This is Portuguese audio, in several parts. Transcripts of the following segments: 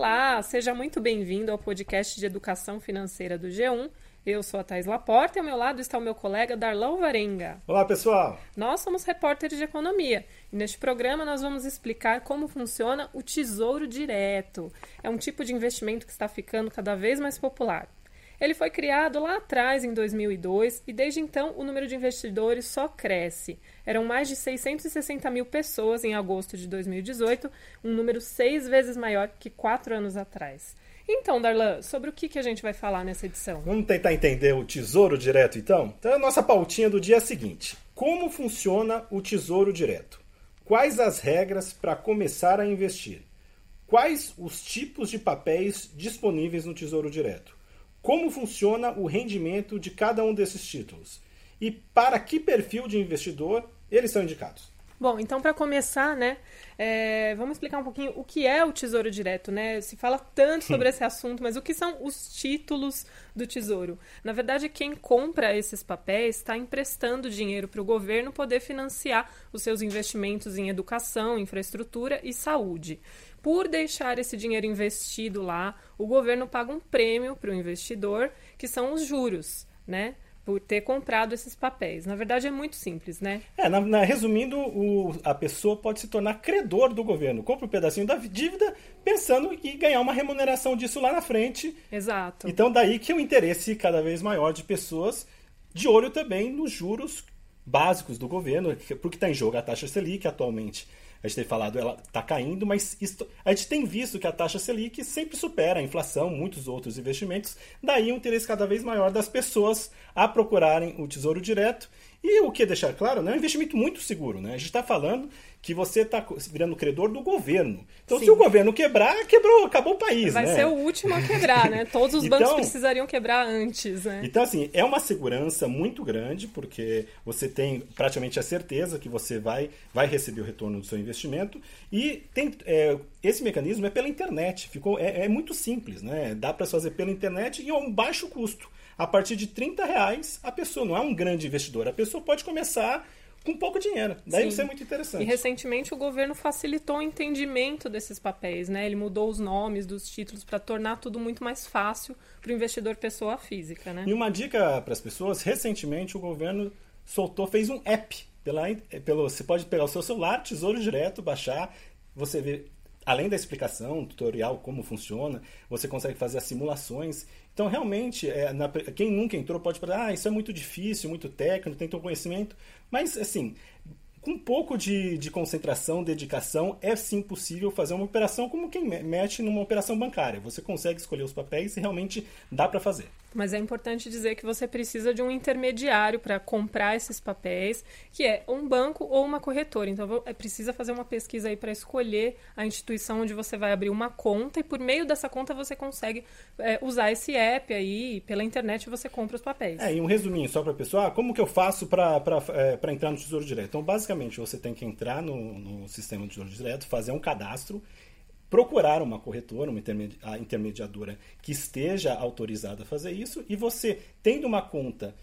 Olá, seja muito bem-vindo ao podcast de educação financeira do G1. Eu sou a Thais Laporta e ao meu lado está o meu colega Darlão Varenga. Olá, pessoal! Nós somos repórteres de economia e neste programa nós vamos explicar como funciona o Tesouro Direto. É um tipo de investimento que está ficando cada vez mais popular. Ele foi criado lá atrás, em 2002, e desde então o número de investidores só cresce. Eram mais de 660 mil pessoas em agosto de 2018, um número seis vezes maior que quatro anos atrás. Então, Darlan, sobre o que, que a gente vai falar nessa edição? Vamos tentar entender o Tesouro Direto, então? Então, a nossa pautinha do dia é a seguinte: Como funciona o Tesouro Direto? Quais as regras para começar a investir? Quais os tipos de papéis disponíveis no Tesouro Direto? Como funciona o rendimento de cada um desses títulos e para que perfil de investidor eles são indicados. Bom, então para começar, né, é, vamos explicar um pouquinho o que é o Tesouro Direto, né? Se fala tanto sobre esse assunto, mas o que são os títulos do Tesouro? Na verdade, quem compra esses papéis está emprestando dinheiro para o governo poder financiar os seus investimentos em educação, infraestrutura e saúde. Por deixar esse dinheiro investido lá, o governo paga um prêmio para o investidor, que são os juros, né? Por ter comprado esses papéis. Na verdade, é muito simples, né? É, na, na, resumindo, o, a pessoa pode se tornar credor do governo. Compra um pedacinho da dívida pensando em ganhar uma remuneração disso lá na frente. Exato. Então, daí que o interesse cada vez maior de pessoas, de olho também nos juros básicos do governo, porque está em jogo a taxa Selic atualmente a gente tem falado, ela está caindo, mas isto, a gente tem visto que a taxa Selic sempre supera a inflação, muitos outros investimentos, daí um interesse cada vez maior das pessoas a procurarem o Tesouro Direto. E o que deixar claro, né, é um investimento muito seguro. Né? A gente está falando que você está virando credor do governo. Então, Sim. se o governo quebrar, quebrou, acabou o país. Vai né? ser o último a quebrar, né? Todos os então, bancos precisariam quebrar antes, né? Então, assim, é uma segurança muito grande, porque você tem praticamente a certeza que você vai, vai receber o retorno do seu investimento. E tem, é, esse mecanismo é pela internet. Ficou, é, é muito simples, né? Dá para fazer pela internet e a um baixo custo. A partir de 30 reais, a pessoa não é um grande investidor. A pessoa pode começar com pouco dinheiro. Daí Sim. isso é muito interessante. E recentemente o governo facilitou o entendimento desses papéis, né? Ele mudou os nomes dos títulos para tornar tudo muito mais fácil para o investidor pessoa física, né? E uma dica para as pessoas, recentemente o governo soltou, fez um app pela, pelo, você pode pegar o seu celular, Tesouro Direto, baixar, você vê além da explicação, tutorial, como funciona, você consegue fazer as simulações. Então, realmente, é, na, quem nunca entrou pode falar, ah, isso é muito difícil, muito técnico, tem todo conhecimento. Mas, assim, com um pouco de, de concentração, dedicação, é sim possível fazer uma operação como quem mete numa operação bancária. Você consegue escolher os papéis e realmente dá para fazer. Mas é importante dizer que você precisa de um intermediário para comprar esses papéis, que é um banco ou uma corretora. Então, é precisa fazer uma pesquisa aí para escolher a instituição onde você vai abrir uma conta e por meio dessa conta você consegue é, usar esse app aí, pela internet você compra os papéis. É, e um resuminho só para a pessoa, ah, como que eu faço para é, entrar no Tesouro Direto? Então, basicamente, você tem que entrar no, no sistema do Tesouro Direto, fazer um cadastro, procurar uma corretora, uma intermediadora que esteja autorizada a fazer isso, e você, tendo uma conta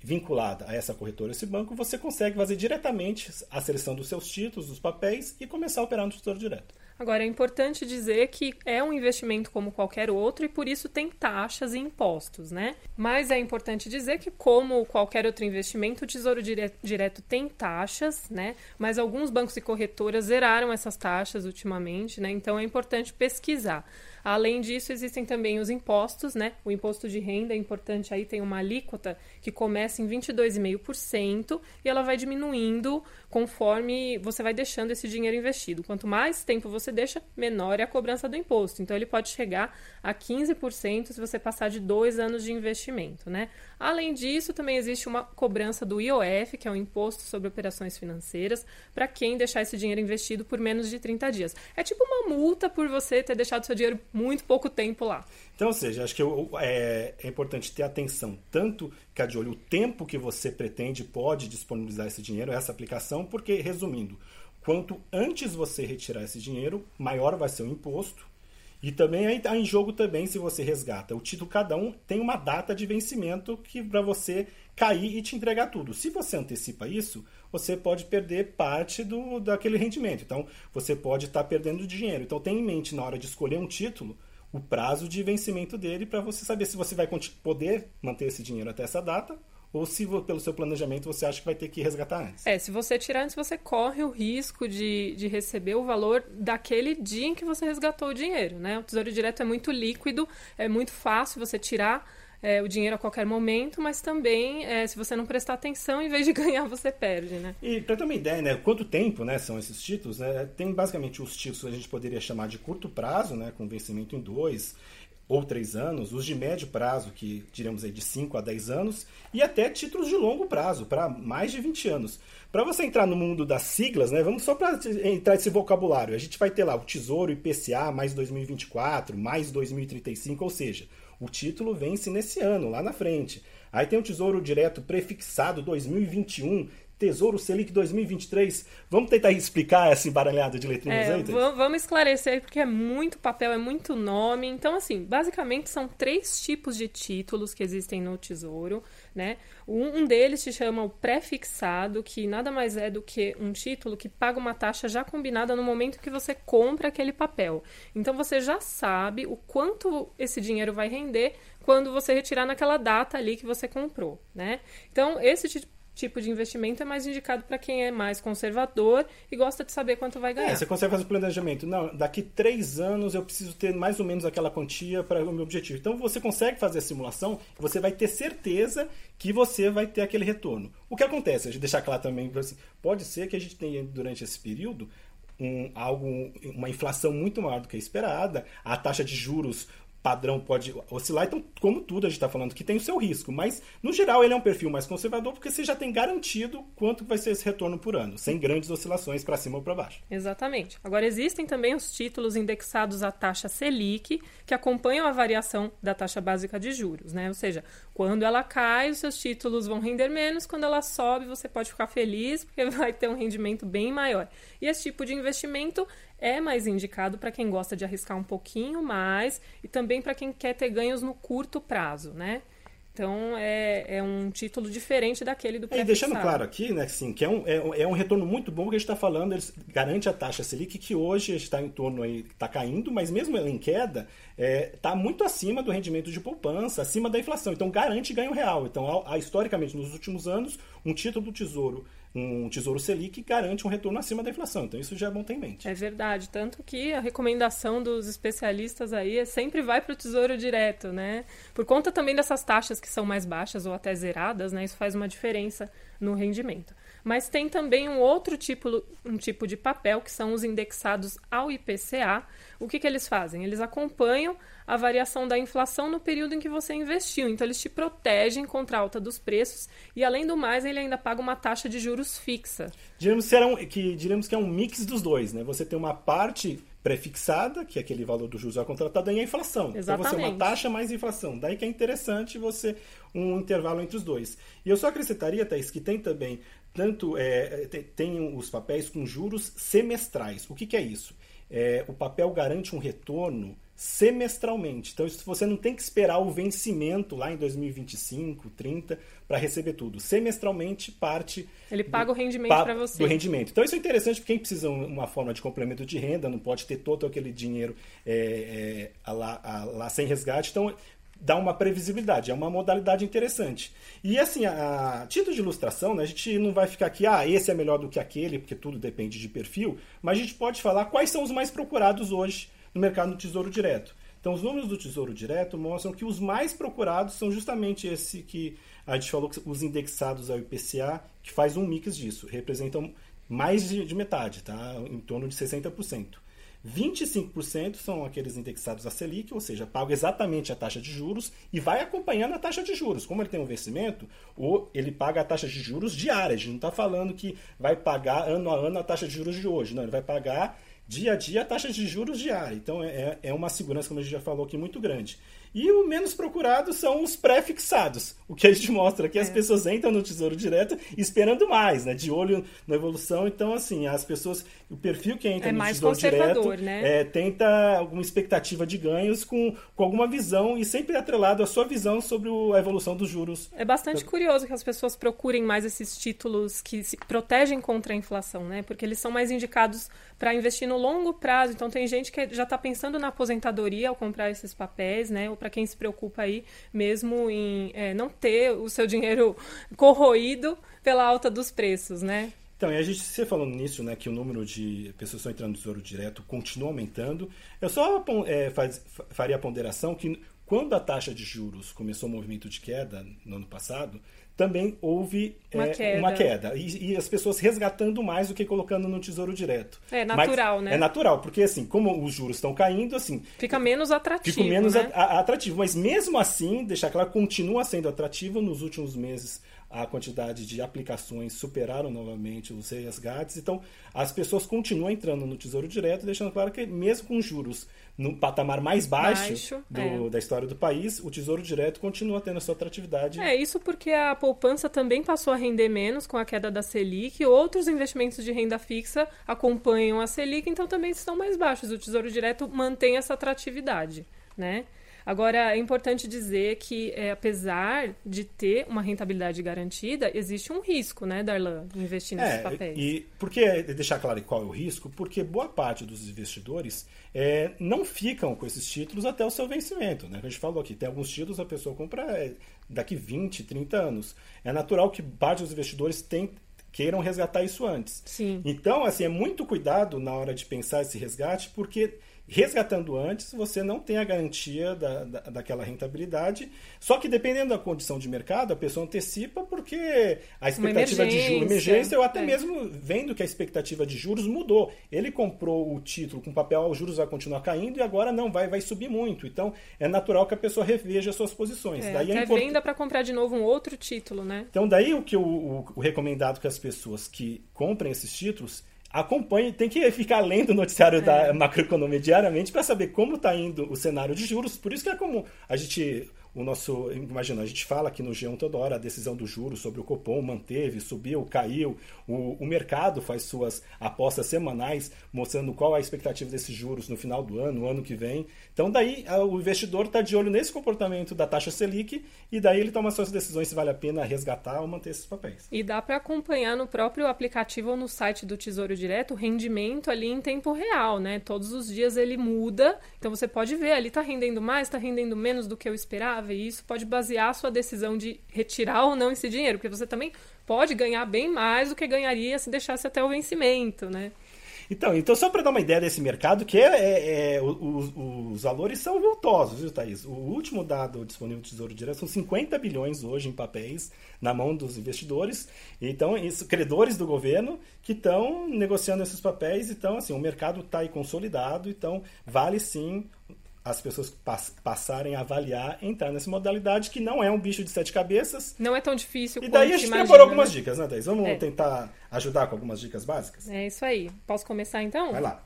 vinculada a essa corretora, esse banco, você consegue fazer diretamente a seleção dos seus títulos, dos papéis e começar a operar no tutor direto. Agora, é importante dizer que é um investimento como qualquer outro e por isso tem taxas e impostos, né? Mas é importante dizer que, como qualquer outro investimento, o Tesouro Direto tem taxas, né? Mas alguns bancos e corretoras zeraram essas taxas ultimamente, né? Então é importante pesquisar. Além disso, existem também os impostos, né? O imposto de renda é importante aí, tem uma alíquota que começa em 22,5% e ela vai diminuindo conforme você vai deixando esse dinheiro investido. Quanto mais tempo você deixa, menor é a cobrança do imposto. Então, ele pode chegar a 15% se você passar de dois anos de investimento, né? Além disso, também existe uma cobrança do IOF, que é o Imposto sobre Operações Financeiras, para quem deixar esse dinheiro investido por menos de 30 dias. É tipo uma multa por você ter deixado seu dinheiro muito pouco tempo lá. Então, ou seja, acho que é, é importante ter atenção, tanto ficar de olho o tempo que você pretende, pode disponibilizar esse dinheiro, essa aplicação, porque, resumindo, quanto antes você retirar esse dinheiro, maior vai ser o imposto, E também está em jogo também se você resgata o título, cada um tem uma data de vencimento que para você cair e te entregar tudo. Se você antecipa isso, você pode perder parte do, daquele rendimento. Então, você pode estar tá perdendo dinheiro. Então, tenha em mente na hora de escolher um título o prazo de vencimento dele para você saber se você vai poder manter esse dinheiro até essa data ou se pelo seu planejamento você acha que vai ter que resgatar antes. É, se você tirar antes, você corre o risco de, de receber o valor daquele dia em que você resgatou o dinheiro, né? O Tesouro Direto é muito líquido, é muito fácil você tirar é, o dinheiro a qualquer momento, mas também, é, se você não prestar atenção, em vez de ganhar, você perde, né? E para ter uma ideia, né, quanto tempo né, são esses títulos, né, tem basicamente os títulos que a gente poderia chamar de curto prazo, né, com vencimento em dois ou três anos, os de médio prazo, que diremos aí de 5 a 10 anos, e até títulos de longo prazo, para mais de 20 anos. Para você entrar no mundo das siglas, né, vamos só para entrar nesse vocabulário. A gente vai ter lá o Tesouro IPCA mais 2024, mais 2035, ou seja, o título vence nesse ano, lá na frente. Aí tem o Tesouro Direto Prefixado 2021, Tesouro Selic 2023. Vamos tentar explicar essa embaralhada de letrinhas é, aí? Vamos esclarecer, porque é muito papel, é muito nome. Então, assim, basicamente são três tipos de títulos que existem no Tesouro, né? Um deles se chama o prefixado, que nada mais é do que um título que paga uma taxa já combinada no momento que você compra aquele papel. Então, você já sabe o quanto esse dinheiro vai render quando você retirar naquela data ali que você comprou, né? Então, esse tipo de investimento é mais indicado para quem é mais conservador e gosta de saber quanto vai ganhar. É, você consegue fazer o planejamento. Não, daqui três anos eu preciso ter mais ou menos aquela quantia para o meu objetivo. Então você consegue fazer a simulação, você vai ter certeza que você vai ter aquele retorno. O que acontece? A gente deixar claro também, assim, pode ser que a gente tenha durante esse período um, algo, uma inflação muito maior do que a esperada, a taxa de juros padrão pode oscilar. Então, como tudo, a gente está falando que tem o seu risco. Mas, no geral, ele é um perfil mais conservador porque você já tem garantido quanto vai ser esse retorno por ano, sem grandes oscilações para cima ou para baixo. Exatamente. Agora, existem também os títulos indexados à taxa Selic, que acompanham a variação da taxa básica de juros. Né? Ou seja, quando ela cai, os seus títulos vão render menos. Quando ela sobe, você pode ficar feliz porque vai ter um rendimento bem maior. E esse tipo de investimento é mais indicado para quem gosta de arriscar um pouquinho mais e também para quem quer ter ganhos no curto prazo, né? Então é, é um título diferente daquele do pré E deixando claro aqui, né, assim, que é um, é, é um retorno muito bom que a gente está falando, ele garante a taxa Selic, que hoje está em torno aí, está caindo, mas mesmo ela em queda, está é, tá muito acima do rendimento de poupança, acima da inflação. Então garante ganho real. Então, a, a, historicamente, nos últimos anos, um título do Tesouro um Tesouro Selic garante um retorno acima da inflação. Então isso já é bom ter em mente. É verdade. Tanto que a recomendação dos especialistas aí é sempre vai para o Tesouro Direto, né? Por conta também dessas taxas que são mais baixas ou até zeradas, né? Isso faz uma diferença no rendimento. Mas tem também um outro tipo, um tipo de papel, que são os indexados ao IPCA. O que, que eles fazem? Eles acompanham a variação da inflação no período em que você investiu. Então, eles te protegem contra a alta dos preços e, além do mais, ele ainda paga uma taxa de juros fixa. Diríamos que, um, que, diríamos que é um mix dos dois, né? Você tem uma parte prefixada, que é aquele valor do juros já contratado, e a inflação. Exatamente. Então você uma taxa mais inflação. Daí que é interessante você um intervalo entre os dois. E eu só acrescentaria, Thaís, que tem também tanto é, tem os papéis com juros semestrais. O que, que é isso? É, o papel garante um retorno semestralmente. Então, isso você não tem que esperar o vencimento lá em 2025, 30 para receber tudo. Semestralmente parte. Ele paga do, o rendimento para você. Do rendimento. Então, isso é interessante porque quem precisa de uma forma de complemento de renda, não pode ter todo aquele dinheiro é, é, lá, lá sem resgate. Então, dá uma previsibilidade, é uma modalidade interessante. E assim, a, a título de ilustração, né, a gente não vai ficar aqui, ah, esse é melhor do que aquele, porque tudo depende de perfil, mas a gente pode falar quais são os mais procurados hoje no mercado do Tesouro Direto. Então, os números do Tesouro Direto mostram que os mais procurados são justamente esse que a gente falou, os indexados ao IPCA, que faz um mix disso, representam mais de, de metade, tá? em torno de 60%. 25% são aqueles indexados a Selic, ou seja, pagam exatamente a taxa de juros e vai acompanhando a taxa de juros. Como ele tem um vencimento, ou ele paga a taxa de juros diária. A gente não está falando que vai pagar ano a ano a taxa de juros de hoje. Não, ele vai pagar dia a dia a taxa de juros diária. Então é, é uma segurança, como a gente já falou aqui, muito grande. E o menos procurado são os pré-fixados. O que a gente mostra que é. as pessoas entram no Tesouro Direto esperando mais, né? De olho na evolução. Então, assim, as pessoas, o perfil que entra é no mais Tesouro Direto né? é, tenta alguma expectativa de ganhos com, com alguma visão e sempre atrelado à sua visão sobre o, a evolução dos juros. É bastante então, curioso que as pessoas procurem mais esses títulos que se protegem contra a inflação, né? Porque eles são mais indicados para investir no longo prazo. Então tem gente que já está pensando na aposentadoria ao comprar esses papéis, né? Ou para quem se preocupa aí mesmo em é, não ter o seu dinheiro corroído pela alta dos preços, né? Então, e a gente, você falando nisso, né, que o número de pessoas que estão entrando no Tesouro Direto continua aumentando, eu só é, faz, faria a ponderação que quando a taxa de juros começou o movimento de queda no ano passado, também houve uma é, queda, uma queda. E, e, as pessoas resgatando mais do que colocando no tesouro direto. É natural, mas né? É natural, porque assim, como os juros estão caindo, assim. Fica menos atrativo. Fica menos né? atrativo. Mas mesmo assim, deixar claro, continua sendo atrativo nos últimos meses. A quantidade de aplicações superaram novamente os resgates. Então, as pessoas continuam entrando no Tesouro Direto, deixando claro que, mesmo com juros no patamar mais baixo, baixo do, é. da história do país, o Tesouro Direto continua tendo a sua atratividade. É, isso porque a poupança também passou a render menos com a queda da Selic, outros investimentos de renda fixa acompanham a Selic, então também estão mais baixos. O Tesouro Direto mantém essa atratividade, né? Agora, é importante dizer que, é, apesar de ter uma rentabilidade garantida, existe um risco, né, Darlan, investir nesses é, papéis. E por que deixar claro qual é o risco? Porque boa parte dos investidores é, não ficam com esses títulos até o seu vencimento. Né? A gente falou aqui, tem alguns títulos a pessoa compra é, daqui 20, 30 anos. É natural que parte dos investidores tem, queiram resgatar isso antes. Sim. Então, assim, é muito cuidado na hora de pensar esse resgate, porque resgatando antes, você não tem a garantia da, da, daquela rentabilidade. Só que dependendo da condição de mercado, a pessoa antecipa porque a expectativa de juros, emergência, ou até é. mesmo vendo que a expectativa de juros mudou. Ele comprou o título com papel, os juros vai continuar caindo e agora não, vai, vai subir muito. Então é natural que a pessoa reveja suas posições. É, daí é import... venda para comprar de novo um outro título, né? Então daí o que o, o, o recomendado que as pessoas que comprem esses títulos acompanhe, tem que ficar lendo o noticiário é. da macroeconomia diariamente para saber como está indo o cenário de juros. Por isso que é comum a gente o nosso. Imagina, a gente fala aqui no G1 toda hora a decisão do juro sobre o Copom manteve, subiu, caiu. O, o mercado faz suas apostas semanais mostrando qual é a expectativa desses juros no final do ano, no ano que vem. Então, daí o investidor está de olho nesse comportamento da taxa Selic e daí ele toma suas decisões se vale a pena resgatar ou manter esses papéis. E dá para acompanhar no próprio aplicativo ou no site do Tesouro Direto o rendimento ali em tempo real, né? Todos os dias ele muda, então você pode ver ali está rendendo mais, está rendendo menos do que eu esperava e isso pode basear a sua decisão de retirar ou não esse dinheiro, porque você também pode ganhar bem mais do que ganharia se deixasse até o vencimento, né? Então, então só para dar uma ideia desse mercado, que é, é, é os, os, valores são vultosos, viu, Thaís? O último dado disponível do Tesouro Direto são 50 bilhões hoje em papéis na mão dos investidores. Então, isso, credores do governo que estão negociando esses papéis. Então, assim, o mercado está aí consolidado. Então, vale sim as pessoas pass passarem a avaliar, entrar nessa modalidade que não é um bicho de sete cabeças. Não é tão difícil E daí a gente imagina, preparou algumas né? dicas, né, Thais? Vamos é. tentar ajudar com algumas dicas básicas? É isso aí. Posso começar então? Vai lá.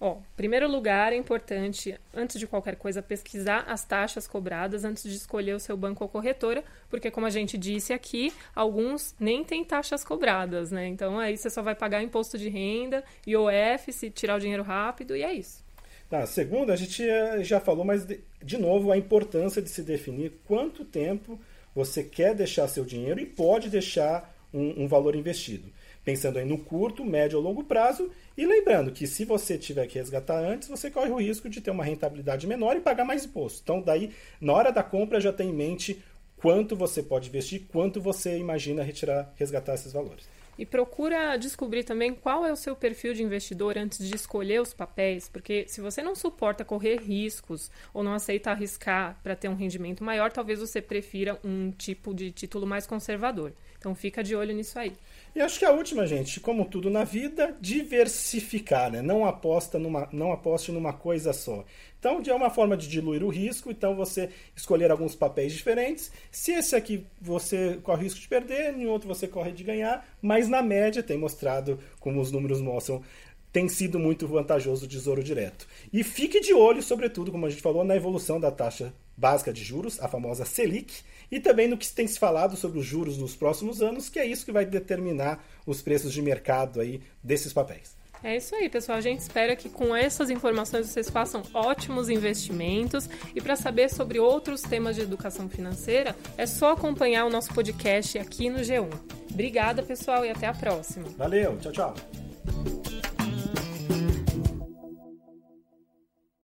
Ó, primeiro lugar, é importante, antes de qualquer coisa, pesquisar as taxas cobradas antes de escolher o seu banco ou corretora, porque, como a gente disse aqui, alguns nem têm taxas cobradas, né? Então, aí você só vai pagar imposto de renda, IOF, se tirar o dinheiro rápido, e é isso. Tá, segundo, a gente eh, já falou, mas de, de novo, a importância de se definir quanto tempo você quer deixar seu dinheiro e pode deixar um, um, valor investido. Pensando aí no curto, médio ou longo prazo. E lembrando que se você tiver que resgatar antes, você corre o risco de ter uma rentabilidade menor e pagar mais imposto. Então, daí, na hora da compra, já tem em mente quanto você pode investir, quanto você imagina retirar, resgatar esses valores. E procura descobrir também qual é o seu perfil de investidor antes de escolher os papéis, porque se você não suporta correr riscos ou não aceita arriscar para ter um rendimento maior, talvez você prefira um tipo de título mais conservador. Então fica de olho nisso aí. E acho que a última, gente, como tudo na vida, diversificar, né? Não aposta numa, não aposte numa coisa só. Então, é uma forma de diluir o risco, então você escolher alguns papéis diferentes. Se esse aqui você corre o risco de perder, em outro você corre de ganhar, mas na média tem mostrado, como os números mostram, tem sido muito vantajoso o Tesouro Direto. E fique de olho, sobretudo, como a gente falou, na evolução da taxa básica de juros, a famosa Selic, e também no que tem se falado sobre os juros nos próximos anos, que é isso que vai determinar os preços de mercado aí desses papéis. É isso aí, pessoal. A gente espera que com essas informações vocês façam ótimos investimentos. E para saber sobre outros temas de educação financeira, é só acompanhar o nosso podcast aqui no G1. Obrigada, pessoal, e até a próxima. Valeu, tchau, tchau.